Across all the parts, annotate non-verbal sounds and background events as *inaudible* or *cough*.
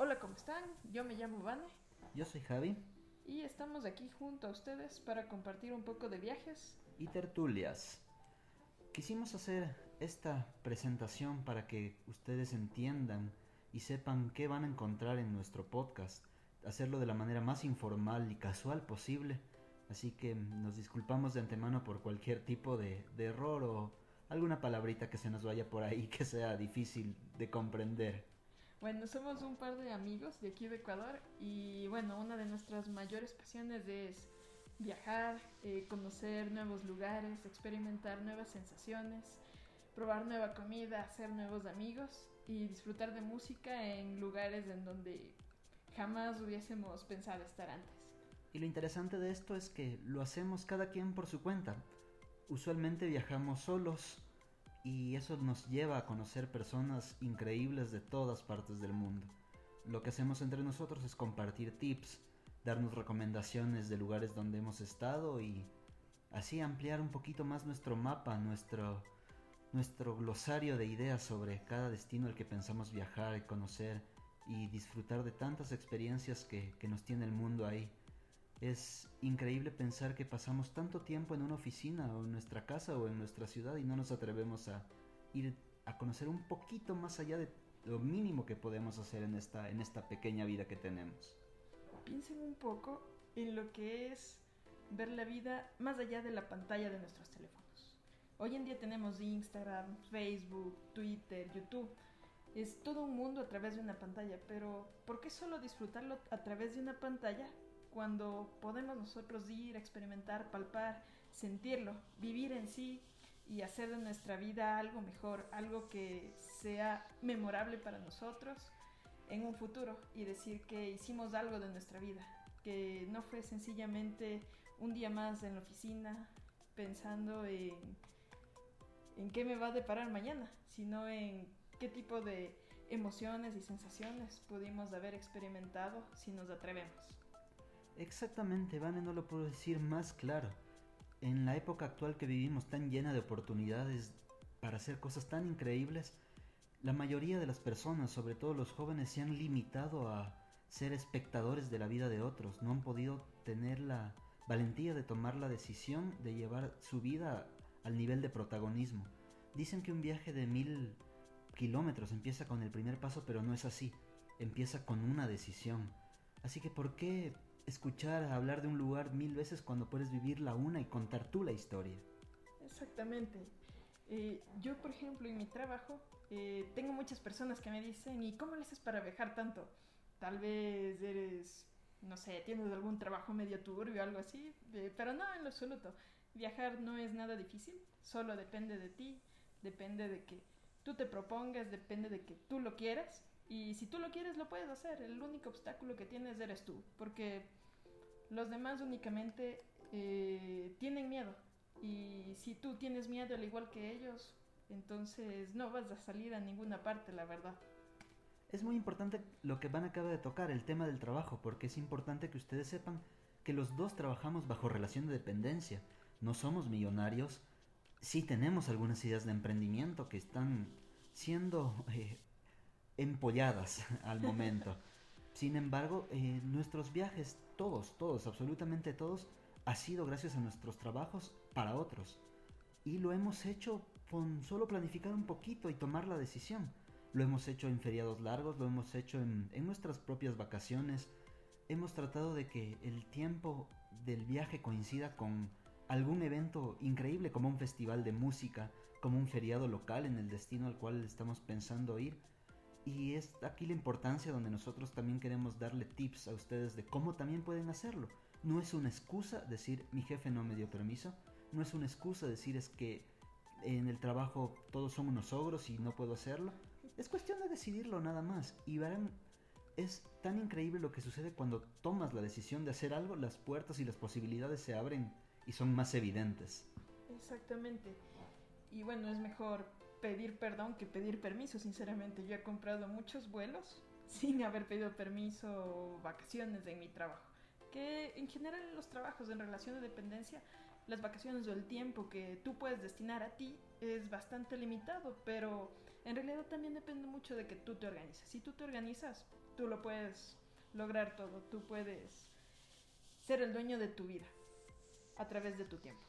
Hola, ¿cómo están? Yo me llamo Vane. Yo soy Javi. Y estamos aquí junto a ustedes para compartir un poco de viajes. Y tertulias. Quisimos hacer esta presentación para que ustedes entiendan y sepan qué van a encontrar en nuestro podcast. Hacerlo de la manera más informal y casual posible. Así que nos disculpamos de antemano por cualquier tipo de, de error o alguna palabrita que se nos vaya por ahí que sea difícil de comprender. Bueno, somos un par de amigos de aquí de Ecuador y bueno, una de nuestras mayores pasiones es viajar, eh, conocer nuevos lugares, experimentar nuevas sensaciones, probar nueva comida, hacer nuevos amigos y disfrutar de música en lugares en donde jamás hubiésemos pensado estar antes. Y lo interesante de esto es que lo hacemos cada quien por su cuenta. Usualmente viajamos solos, y eso nos lleva a conocer personas increíbles de todas partes del mundo. Lo que hacemos entre nosotros es compartir tips, darnos recomendaciones de lugares donde hemos estado y así ampliar un poquito más nuestro mapa, nuestro, nuestro glosario de ideas sobre cada destino al que pensamos viajar y conocer y disfrutar de tantas experiencias que, que nos tiene el mundo ahí. Es increíble pensar que pasamos tanto tiempo en una oficina o en nuestra casa o en nuestra ciudad y no nos atrevemos a ir a conocer un poquito más allá de lo mínimo que podemos hacer en esta, en esta pequeña vida que tenemos. Piensen un poco en lo que es ver la vida más allá de la pantalla de nuestros teléfonos. Hoy en día tenemos Instagram, Facebook, Twitter, YouTube. Es todo un mundo a través de una pantalla, pero ¿por qué solo disfrutarlo a través de una pantalla cuando podemos nosotros ir, experimentar, palpar, sentirlo, vivir en sí y hacer de nuestra vida algo mejor, algo que sea memorable para nosotros en un futuro y decir que hicimos algo de nuestra vida, que no fue sencillamente un día más en la oficina pensando en, en qué me va a deparar mañana, sino en qué tipo de emociones y sensaciones pudimos haber experimentado si nos atrevemos. Exactamente, Vane, no lo puedo decir más claro. En la época actual que vivimos tan llena de oportunidades para hacer cosas tan increíbles, la mayoría de las personas, sobre todo los jóvenes, se han limitado a ser espectadores de la vida de otros, no han podido tener la valentía de tomar la decisión de llevar su vida al nivel de protagonismo. Dicen que un viaje de mil kilómetros empieza con el primer paso, pero no es así, empieza con una decisión. Así que ¿por qué escuchar hablar de un lugar mil veces cuando puedes vivirla una y contar tú la historia. Exactamente. Eh, yo, por ejemplo, en mi trabajo, eh, tengo muchas personas que me dicen, ¿y cómo le haces para viajar tanto? Tal vez eres, no sé, tienes algún trabajo medio turbio o algo así, eh, pero no, en lo absoluto. Viajar no es nada difícil, solo depende de ti, depende de que tú te propongas, depende de que tú lo quieras. Y si tú lo quieres, lo puedes hacer. El único obstáculo que tienes eres tú. Porque los demás únicamente eh, tienen miedo. Y si tú tienes miedo al igual que ellos, entonces no vas a salir a ninguna parte, la verdad. Es muy importante lo que Van acaba de tocar, el tema del trabajo, porque es importante que ustedes sepan que los dos trabajamos bajo relación de dependencia. No somos millonarios, sí tenemos algunas ideas de emprendimiento que están siendo eh, empolladas al momento. *laughs* Sin embargo, eh, nuestros viajes, todos, todos, absolutamente todos, ha sido gracias a nuestros trabajos para otros. Y lo hemos hecho con solo planificar un poquito y tomar la decisión. Lo hemos hecho en feriados largos, lo hemos hecho en, en nuestras propias vacaciones. Hemos tratado de que el tiempo del viaje coincida con algún evento increíble como un festival de música, como un feriado local en el destino al cual estamos pensando ir y es aquí la importancia donde nosotros también queremos darle tips a ustedes de cómo también pueden hacerlo. No es una excusa decir mi jefe no me dio permiso, no es una excusa decir es que en el trabajo todos somos unos ogros y no puedo hacerlo. Es cuestión de decidirlo nada más. Y verán, es tan increíble lo que sucede cuando tomas la decisión de hacer algo, las puertas y las posibilidades se abren y son más evidentes. Exactamente. Y bueno, es mejor pedir perdón que pedir permiso, sinceramente. Yo he comprado muchos vuelos *laughs* sin haber pedido permiso o vacaciones en mi trabajo. Que en general en los trabajos en relación de dependencia las vacaciones o el tiempo que tú puedes destinar a ti es bastante limitado, pero en realidad también depende mucho de que tú te organices. Si tú te organizas, tú lo puedes lograr todo, tú puedes ser el dueño de tu vida a través de tu tiempo.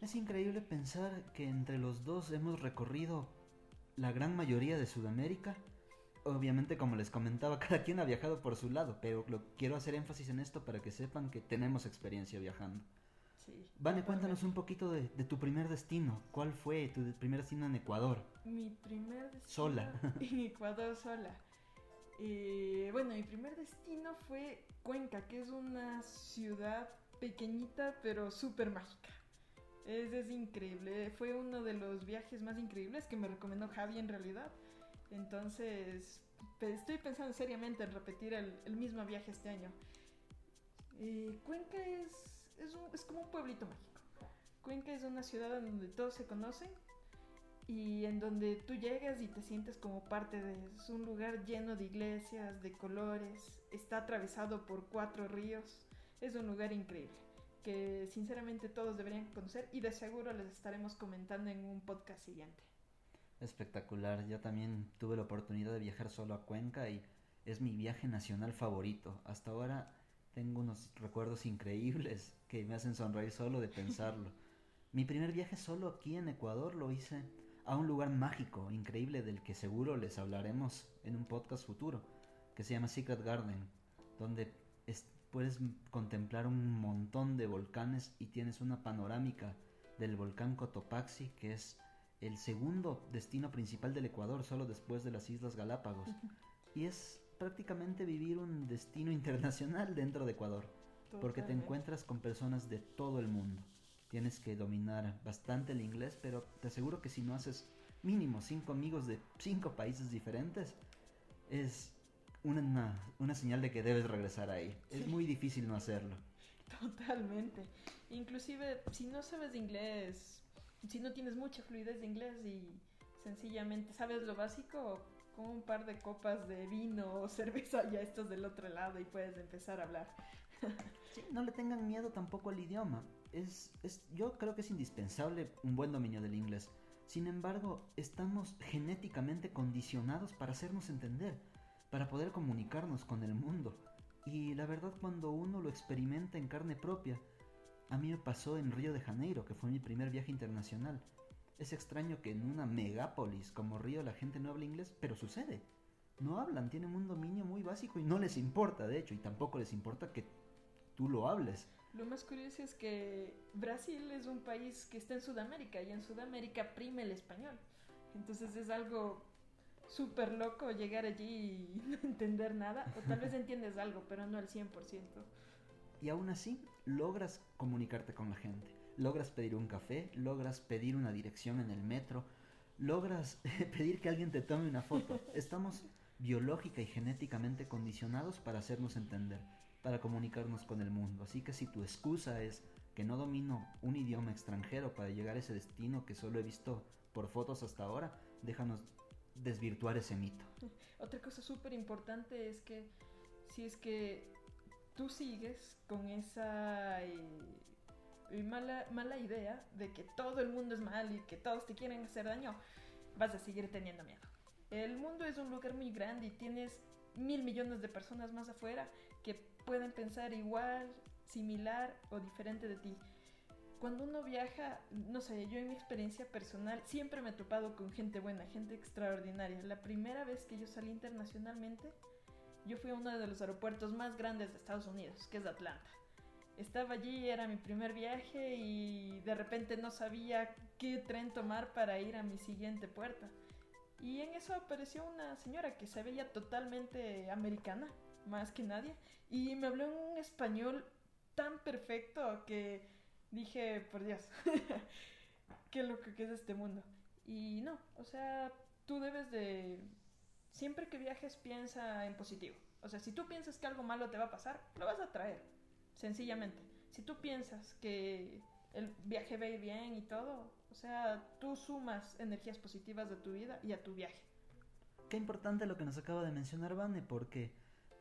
Es increíble pensar que entre los dos hemos recorrido la gran mayoría de Sudamérica. Obviamente, como les comentaba, *laughs* cada quien ha viajado por su lado, pero lo, quiero hacer énfasis en esto para que sepan que tenemos experiencia viajando. Sí, Vane, cuéntanos un poquito de, de tu primer destino. ¿Cuál fue tu primer destino en Ecuador? Mi primer destino Sola. *laughs* en *laughs* Ecuador sola. Eh, bueno, mi primer destino fue Cuenca, que es una ciudad pequeñita pero súper mágica. Es, increíble. Fue uno de los viajes más increíbles que me recomendó Javi en realidad. Entonces, estoy pensando seriamente en repetir el, mismo viaje este año. Cuenca es, es, un- es como un pueblito mágico. Cuenca es una ciudad donde todos se conocen y en donde tú llegas y te sientes como parte de... Es un lugar lleno de iglesias, de colores, está atravesado por cuatro ríos, es un lugar increíble que sinceramente todos deberían conocer y de seguro les estaremos comentando en un podcast siguiente. Espectacular. Yo también tuve la oportunidad de viajar solo a Cuenca y es mi viaje nacional favorito. Hasta ahora tengo unos recuerdos increíbles que me hacen sonreír solo de pensarlo. *laughs* mi primer viaje solo aquí en Ecuador lo hice a un lugar mágico, increíble, del que seguro les hablaremos en un podcast futuro, que se llama Secret Garden, donde es- puedes contemplar un montón de volcanes y tienes una panorámica del volcán Cotopaxi, que es el segundo destino principal del Ecuador, solo después de las Islas Galápagos. Y es prácticamente vivir un destino *laughs* internacional dentro de Ecuador, porque te Totalmente. encuentras con personas de todo el mundo. Tienes que dominar bastante el inglés, pero te aseguro que si no haces mínimo cinco amigos de cinco países diferentes, es una, una señal de que debes regresar ahí. Es muy difícil no hacerlo. Totalmente. Inclusive, si no sabes de inglés, si no tienes mucha fluidez de inglés y sencillamente sabes lo básico, con un par de copas de vino o *laughs* cerveza ya estás del otro lado y puedes empezar a hablar. *laughs* Sí, no le tengan miedo tampoco al idioma. Es, es, yo creo que es indispensable un buen dominio del inglés. Sin embargo, estamos genéticamente condicionados para hacernos entender, para poder comunicarnos con el mundo. Y la verdad, cuando uno lo experimenta en carne propia, a mí me pasó en Río de Janeiro, que fue mi primer viaje internacional. Es extraño que en una megápolis como Río la gente no hable inglés, pero sucede. No hablan, tienen un dominio muy básico y no les importa, de hecho, y tampoco les importa que tú lo hables. Lo más curioso es que Brasil es un país que está en Sudamérica y en Sudamérica prime el español. Entonces es algo súper loco llegar allí y *laughs* no entender nada. O tal vez *laughs* entiendes algo, pero no al 100%. Y aún así, logras comunicarte con la gente. Logras pedir un café, logras pedir una dirección en el metro, logras *laughs* pedir que alguien te tome una foto. Estamos biológica y genéticamente condicionados para hacernos entender, para comunicarnos con el mundo. Así que si tu excusa es que no domino un idioma extranjero para llegar a ese destino que solo he visto por fotos hasta ahora, déjanos desvirtuar ese mito. *laughs* Otra cosa súper importante es que si es que tú sigues con esa eh, mala, mala idea de que todo el mundo es mal y que todos te quieren hacer daño, vas a seguir teniendo miedo. El mundo es un lugar muy grande y tienes mil millones de personas más afuera que pueden pensar igual, similar o diferente de ti. Cuando uno viaja, no sé, yo en mi experiencia personal siempre me he topado con gente buena, gente extraordinaria. La primera vez que yo salí internacionalmente, yo fui a uno de los aeropuertos más grandes de Estados Unidos, que es Atlanta. Estaba allí, era mi primer viaje y de repente no sabía qué tren tomar para ir a mi siguiente puerta. Y en eso apareció una señora que se veía totalmente americana, más que nadie, y me habló en un español tan perfecto que dije, por Dios, *laughs* qué loco que es este mundo. Y no, o sea, tú debes de, siempre que viajes piensa en positivo. O sea, si tú piensas que algo malo te va a pasar, lo vas a traer, sencillamente. Si tú piensas que el viaje va a ir bien y todo, o sea, tú sumas energías positivas de tu vida y a tu viaje. Qué importante lo que nos acaba de mencionar Vane, porque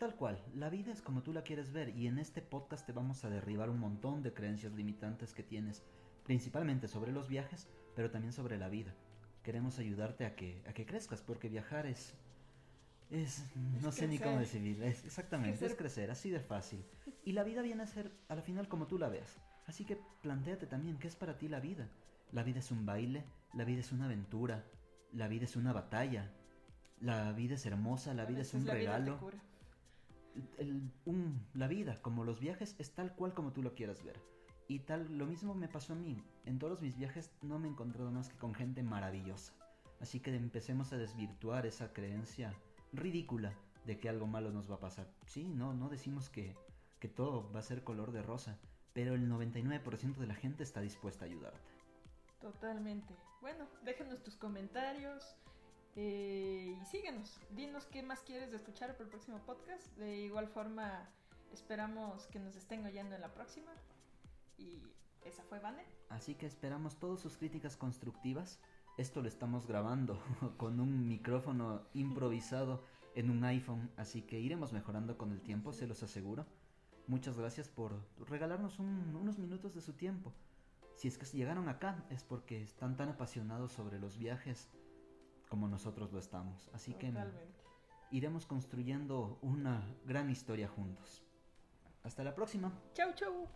tal cual, la vida es como tú la quieres ver y en este podcast te vamos a derribar un montón de creencias limitantes que tienes principalmente sobre los viajes, pero también sobre la vida. Queremos ayudarte a que, a que crezcas, porque viajar es... Es, no sé ni cómo decirlo, es, exactamente, es crecer, así de fácil. Y la vida viene a ser, a la final, como tú la veas. Así que planteate también qué es para ti la vida. La vida es un baile, la vida es una aventura, la vida es una batalla, la vida es hermosa, la vida es un regalo. La vida, como los viajes, es tal cual como tú lo quieras ver. Y tal, lo mismo me pasó a mí. En todos mis viajes no me he encontrado más que con gente maravillosa. Así que empecemos a desvirtuar esa creencia ridícula de que algo malo nos va a pasar. Sí, no, no decimos que, que todo va a ser color de rosa, pero el 99% de la gente está dispuesta a ayudarte. Totalmente. Bueno, déjenos tus comentarios eh, y síguenos. Dinos qué más quieres de escuchar para el próximo podcast. De igual forma, esperamos que nos estén oyendo en la próxima. Y esa fue Vane. Así que esperamos todas sus críticas constructivas. Esto lo estamos grabando *laughs* con un micrófono improvisado *laughs* en un iPhone, así que iremos mejorando con el tiempo, se los aseguro. Muchas gracias por regalarnos unos minutos de su tiempo. Si es que llegaron acá es porque están tan apasionados sobre los viajes como nosotros lo estamos. Así que iremos construyendo una gran historia juntos. Hasta la próxima. Chau, chau.